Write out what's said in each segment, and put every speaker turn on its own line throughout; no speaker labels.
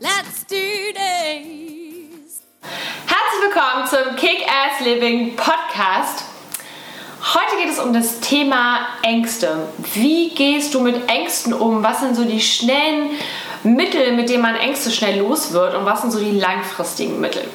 let's do this!
Herzlich willkommen zum Kick-Ass Living Podcast. Heute geht es um das Thema Ängste. Wie gehst du mit Ängsten um? Was sind so die schnellen Mittel, mit denen man Ängste schnell los wird und was sind so die langfristigen Mittel?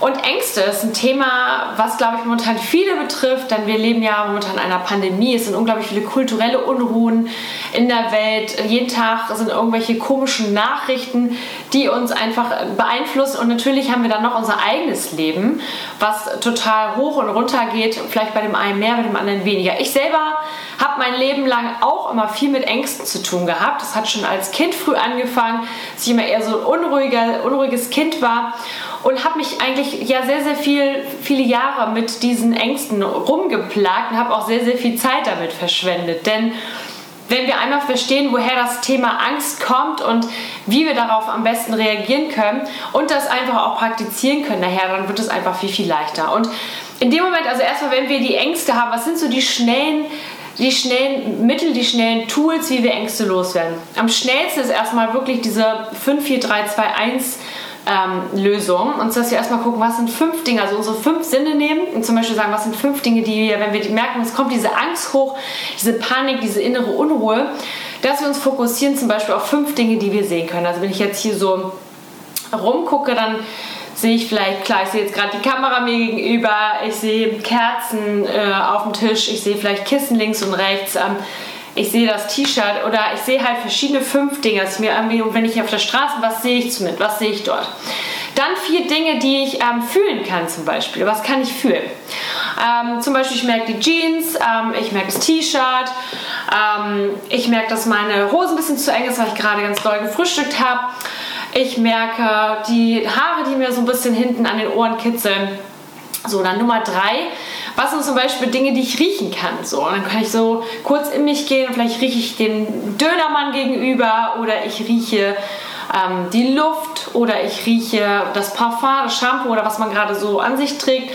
Und Ängste ist ein Thema, was, glaube ich, momentan viele betrifft, denn wir leben ja momentan in einer Pandemie. Es sind unglaublich viele kulturelle Unruhen in der Welt. Jeden Tag sind irgendwelche komischen Nachrichten, die uns einfach beeinflussen. Und natürlich haben wir dann noch unser eigenes Leben, was total hoch und runter geht. Vielleicht bei dem einen mehr, bei dem anderen weniger. Ich selber habe mein Leben lang auch immer viel mit Ängsten zu tun gehabt. Das hat schon als Kind früh angefangen, dass ich immer eher so ein unruhiger, unruhiges Kind war und habe mich eigentlich ja sehr, sehr viel, viele Jahre mit diesen Ängsten rumgeplagt und habe auch sehr, sehr viel Zeit damit verschwendet. Denn wenn wir einmal verstehen, woher das Thema Angst kommt und wie wir darauf am besten reagieren können und das einfach auch praktizieren können nachher, dann wird es einfach viel, viel leichter. Und in dem Moment, also erstmal, wenn wir die Ängste haben, was sind so die schnellen die schnellen Mittel, die schnellen Tools, wie wir Ängste loswerden. Am schnellsten ist erstmal wirklich diese 5, 4, 3, 2, 1 ähm, Lösung. Und dass wir erstmal gucken, was sind fünf Dinge, also unsere fünf Sinne nehmen und zum Beispiel sagen, was sind fünf Dinge, die wir, wenn wir merken, es kommt diese Angst hoch, diese Panik, diese innere Unruhe, dass wir uns fokussieren zum Beispiel auf fünf Dinge, die wir sehen können. Also wenn ich jetzt hier so rumgucke, dann sehe ich vielleicht, klar, ich sehe jetzt gerade die Kamera mir gegenüber, ich sehe Kerzen äh, auf dem Tisch, ich sehe vielleicht Kissen links und rechts. Ähm, ich sehe das T-Shirt oder ich sehe halt verschiedene fünf Dinge. Das mir irgendwie, wenn ich auf der Straße, was sehe ich mit, was sehe ich dort? Dann vier Dinge, die ich ähm, fühlen kann zum Beispiel. Was kann ich fühlen? Ähm, zum Beispiel, ich merke die Jeans, ähm, ich merke das T-Shirt, ähm, ich merke, dass meine Hose ein bisschen zu eng ist, weil ich gerade ganz doll gefrühstückt habe. Ich merke die Haare, die mir so ein bisschen hinten an den Ohren kitzeln. So, dann Nummer drei. Was sind zum Beispiel Dinge, die ich riechen kann? So, und dann kann ich so kurz in mich gehen und vielleicht rieche ich den Dönermann gegenüber oder ich rieche ähm, die Luft oder ich rieche das Parfum, das Shampoo oder was man gerade so an sich trägt.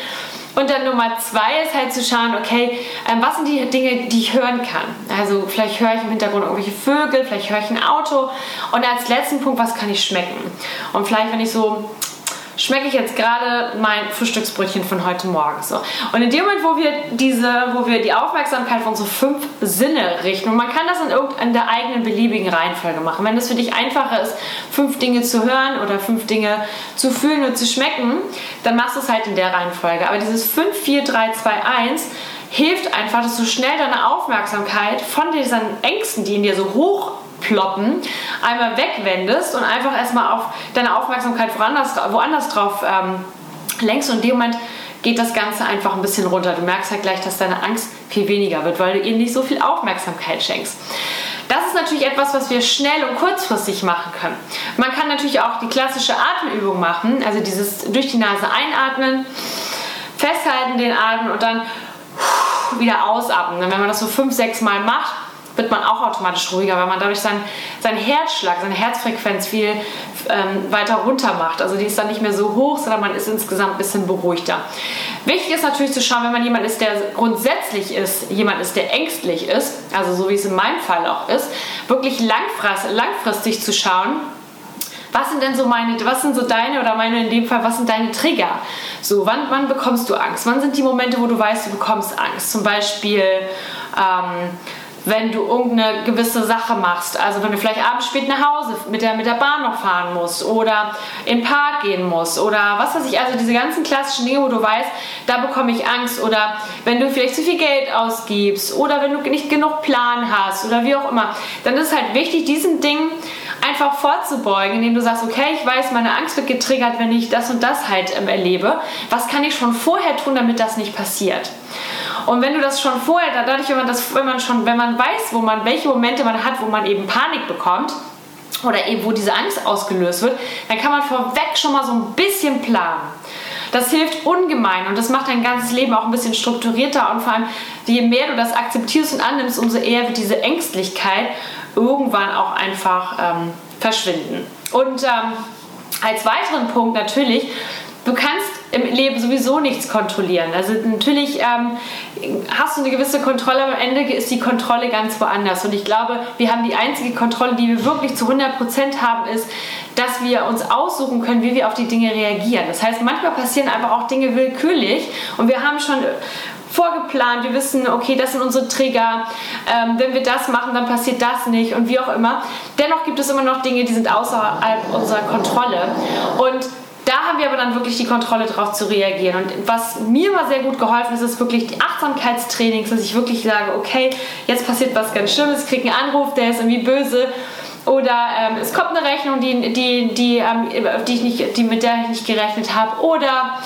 Und dann Nummer zwei ist halt zu schauen, okay, ähm, was sind die Dinge, die ich hören kann? Also vielleicht höre ich im Hintergrund irgendwelche Vögel, vielleicht höre ich ein Auto. Und als letzten Punkt, was kann ich schmecken? Und vielleicht, wenn ich so schmecke ich jetzt gerade mein Frühstücksbrötchen von heute Morgen so. Und in dem Moment, wo wir diese, wo wir die Aufmerksamkeit von so fünf Sinne richten, und man kann das in irgendeiner eigenen beliebigen Reihenfolge machen. Wenn es für dich einfacher ist, fünf Dinge zu hören oder fünf Dinge zu fühlen und zu schmecken, dann machst du es halt in der Reihenfolge. Aber dieses 5, 4, 3, 2, 1 hilft einfach, dass du schnell deine Aufmerksamkeit von diesen Ängsten, die in dir so hoch ploppen, einmal wegwendest und einfach erstmal auf deine Aufmerksamkeit woanders, woanders drauf ähm, lenkst und in dem Moment geht das Ganze einfach ein bisschen runter. Du merkst halt gleich, dass deine Angst viel weniger wird, weil du ihr nicht so viel Aufmerksamkeit schenkst. Das ist natürlich etwas, was wir schnell und kurzfristig machen können. Man kann natürlich auch die klassische Atemübung machen, also dieses durch die Nase einatmen, festhalten den Atem und dann wieder ausatmen. Wenn man das so fünf, sechs Mal macht, wird man auch automatisch ruhiger, weil man dadurch seinen, seinen Herzschlag, seine Herzfrequenz viel ähm, weiter runter macht. Also die ist dann nicht mehr so hoch, sondern man ist insgesamt ein bisschen beruhigter. Wichtig ist natürlich zu schauen, wenn man jemand ist, der grundsätzlich ist, jemand ist, der ängstlich ist, also so wie es in meinem Fall auch ist, wirklich langfristig, langfristig zu schauen, was sind denn so meine, was sind so deine oder meine in dem Fall, was sind deine Trigger? So, wann, wann bekommst du Angst? Wann sind die Momente, wo du weißt, du bekommst Angst? Zum Beispiel, ähm, wenn du irgendeine gewisse Sache machst. Also wenn du vielleicht abends spät nach Hause mit der, mit der Bahn noch fahren musst oder in den Park gehen musst oder was weiß ich. Also diese ganzen klassischen Dinge, wo du weißt, da bekomme ich Angst oder wenn du vielleicht zu viel Geld ausgibst oder wenn du nicht genug Plan hast oder wie auch immer. Dann ist es halt wichtig, diesen Dingen einfach vorzubeugen, indem du sagst, okay, ich weiß, meine Angst wird getriggert, wenn ich das und das halt ähm, erlebe. Was kann ich schon vorher tun, damit das nicht passiert? Und wenn du das schon vorher, dadurch, wenn man das, wenn man schon, wenn man weiß, wo man, welche Momente man hat, wo man eben Panik bekommt, oder eben wo diese Angst ausgelöst wird, dann kann man vorweg schon mal so ein bisschen planen. Das hilft ungemein und das macht dein ganzes Leben auch ein bisschen strukturierter und vor allem, je mehr du das akzeptierst und annimmst, umso eher wird diese Ängstlichkeit irgendwann auch einfach ähm, verschwinden. Und ähm, als weiteren Punkt natürlich, du kannst im Leben sowieso nichts kontrollieren. Also natürlich ähm, hast du eine gewisse Kontrolle, aber am Ende ist die Kontrolle ganz woanders. Und ich glaube, wir haben die einzige Kontrolle, die wir wirklich zu 100% haben, ist, dass wir uns aussuchen können, wie wir auf die Dinge reagieren. Das heißt, manchmal passieren einfach auch Dinge willkürlich und wir haben schon vorgeplant, wir wissen, okay, das sind unsere Trigger, ähm, wenn wir das machen, dann passiert das nicht und wie auch immer. Dennoch gibt es immer noch Dinge, die sind außerhalb unserer Kontrolle und da haben wir aber dann wirklich die Kontrolle darauf zu reagieren. Und was mir mal sehr gut geholfen ist, ist wirklich die Achtsamkeitstrainings, dass ich wirklich sage, okay, jetzt passiert was ganz Schlimmes, ich kriege einen Anruf, der ist irgendwie böse. Oder ähm, es kommt eine Rechnung, die, die, die, ähm, die, ich nicht, die, mit der ich nicht gerechnet habe. Oder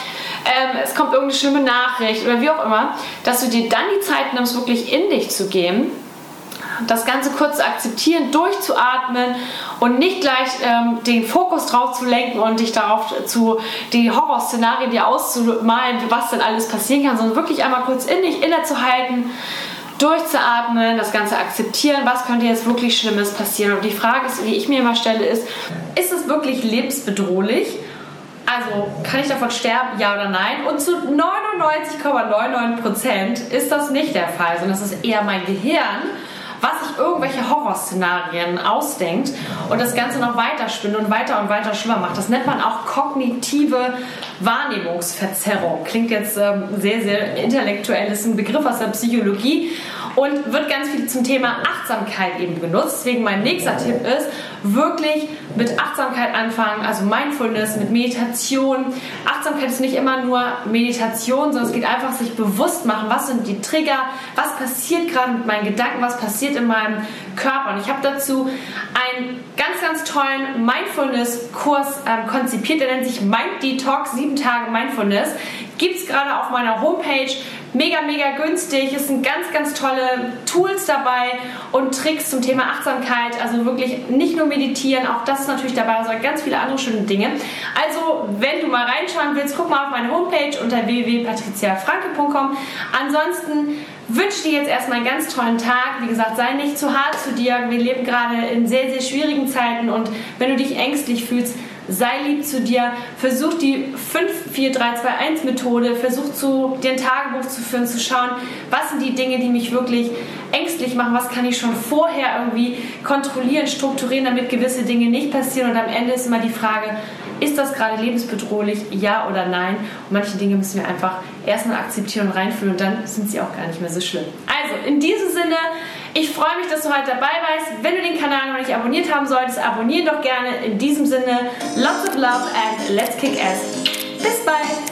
ähm, es kommt irgendeine schlimme Nachricht oder wie auch immer, dass du dir dann die Zeit nimmst, wirklich in dich zu gehen das Ganze kurz zu akzeptieren, durchzuatmen und nicht gleich ähm, den Fokus drauf zu lenken und dich darauf zu, die Horrorszenarien dir auszumalen, was denn alles passieren kann, sondern wirklich einmal kurz in dich innezuhalten, durchzuatmen, das Ganze akzeptieren, was könnte jetzt wirklich Schlimmes passieren. Und die Frage ist, die ich mir immer stelle, ist, ist es wirklich lebensbedrohlich? Also kann ich davon sterben, ja oder nein? Und zu 99,99% ist das nicht der Fall, sondern das ist eher mein Gehirn, was sich irgendwelche Horrorszenarien ausdenkt und das Ganze noch weiter spinnt und weiter und weiter schlimmer macht. Das nennt man auch kognitive Wahrnehmungsverzerrung. Klingt jetzt ähm, sehr, sehr intellektuell, ist ein Begriff aus der Psychologie und wird ganz viel zum Thema Achtsamkeit eben genutzt. Deswegen mein nächster Tipp ist, wirklich mit Achtsamkeit anfangen, also Mindfulness, mit Meditation. Achtsamkeit ist nicht immer nur Meditation, sondern es geht einfach sich bewusst machen, was sind die Trigger, was passiert gerade mit meinen Gedanken, was passiert in meinem Körper. Und ich habe dazu einen ganz, ganz tollen Mindfulness-Kurs ähm, konzipiert, der nennt sich Mind Detox, sieben Tage Mindfulness. Gibt es gerade auf meiner Homepage mega, mega günstig. Es sind ganz, ganz tolle Tools dabei und Tricks zum Thema Achtsamkeit. Also wirklich nicht nur meditieren, auch das ist natürlich dabei, sondern ganz viele andere schöne Dinge. Also, wenn du mal reinschauen willst, guck mal auf meine Homepage unter www.patriziafranke.com. Ansonsten wünsche dir jetzt erstmal einen ganz tollen Tag. Wie gesagt, sei nicht zu hart zu dir. Wir leben gerade in sehr, sehr schwierigen Zeiten und wenn du dich ängstlich fühlst, sei lieb zu dir, versuch die 5-4-3-2-1-Methode, versuch zu, dir ein Tagebuch zu führen, zu schauen, was sind die Dinge, die mich wirklich ängstlich machen, was kann ich schon vorher irgendwie kontrollieren, strukturieren, damit gewisse Dinge nicht passieren? Und am Ende ist immer die Frage, ist das gerade lebensbedrohlich, ja oder nein? Und manche Dinge müssen wir einfach erstmal akzeptieren und reinfühlen und dann sind sie auch gar nicht mehr so schlimm. Also, in diesem Sinne, ich freue mich, dass du heute dabei warst. Wenn du den Kanal noch nicht abonniert haben solltest, abonniere doch gerne. In diesem Sinne, lots of love and let's kick ass. Bis bald!